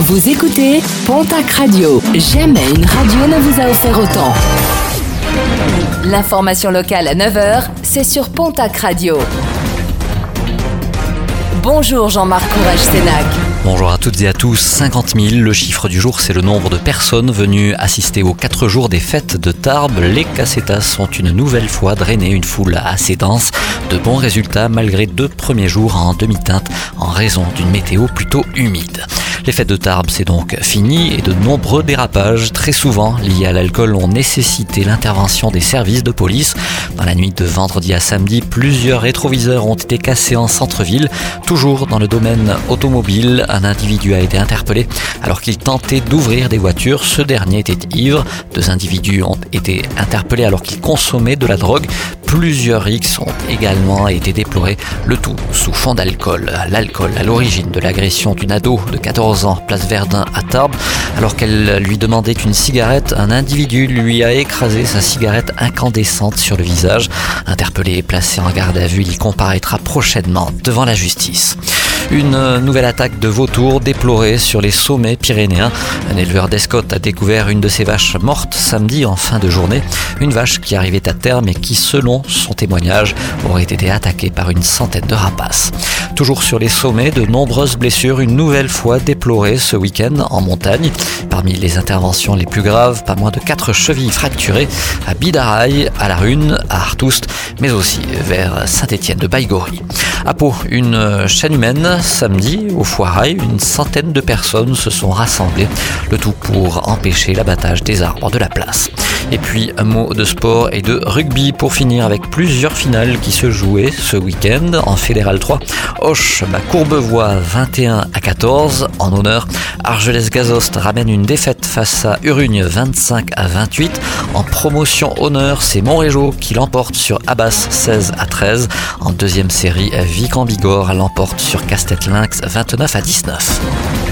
Vous écoutez Pontac Radio. Jamais une radio ne vous a offert autant. L'information locale à 9h, c'est sur Pontac Radio. Bonjour Jean-Marc Courage Sénac. Bonjour à toutes et à tous. 50 000, le chiffre du jour, c'est le nombre de personnes venues assister aux 4 jours des fêtes de Tarbes. Les cassetas ont une nouvelle fois drainé une foule assez dense. De bons résultats malgré deux premiers jours en demi-teinte en raison d'une météo plutôt humide. Les fêtes de Tarbes, c'est donc fini et de nombreux dérapages, très souvent liés à l'alcool, ont nécessité l'intervention des services de police. Dans la nuit de vendredi à samedi, plusieurs rétroviseurs ont été cassés en centre-ville. Toujours dans le domaine automobile, un individu a été interpellé alors qu'il tentait d'ouvrir des voitures. Ce dernier était ivre. Deux individus ont été interpellés alors qu'ils consommaient de la drogue. Plusieurs X ont également été déplorés, le tout sous fond d'alcool. L'alcool à l'origine de l'agression d'une ado de 14 ans, place Verdun à Tarbes. Alors qu'elle lui demandait une cigarette, un individu lui a écrasé sa cigarette incandescente sur le visage. Interpellé et placé en garde à vue, il comparaîtra prochainement devant la justice. Une nouvelle attaque de vautours déplorée sur les sommets pyrénéens. Un éleveur d'escotte a découvert une de ses vaches mortes samedi en fin de journée. Une vache qui arrivait à terme et qui, selon son témoignage, aurait été attaquée par une centaine de rapaces. Toujours sur les sommets, de nombreuses blessures, une nouvelle fois déplorées ce week-end en montagne. Parmi les interventions les plus graves, pas moins de quatre chevilles fracturées à Bidaraï, à La Rune, à Artoust, mais aussi vers Saint-Étienne de Baïgori. À Pau, une chaîne humaine, samedi, au Foirail, une centaine de personnes se sont rassemblées, le tout pour empêcher l'abattage des arbres de la place. Et puis un mot de sport et de rugby pour finir avec plusieurs finales qui se jouaient ce week-end en Fédéral 3. Hoche Courbevoie 21 à 14 en honneur. Argelès-Gazost ramène une défaite face à Urugne 25 à 28. En promotion honneur, c'est Montrégeau qui l'emporte sur Abbas 16 à 13. En deuxième série, Vic en Bigorre l'emporte sur Castet Lynx 29 à 19.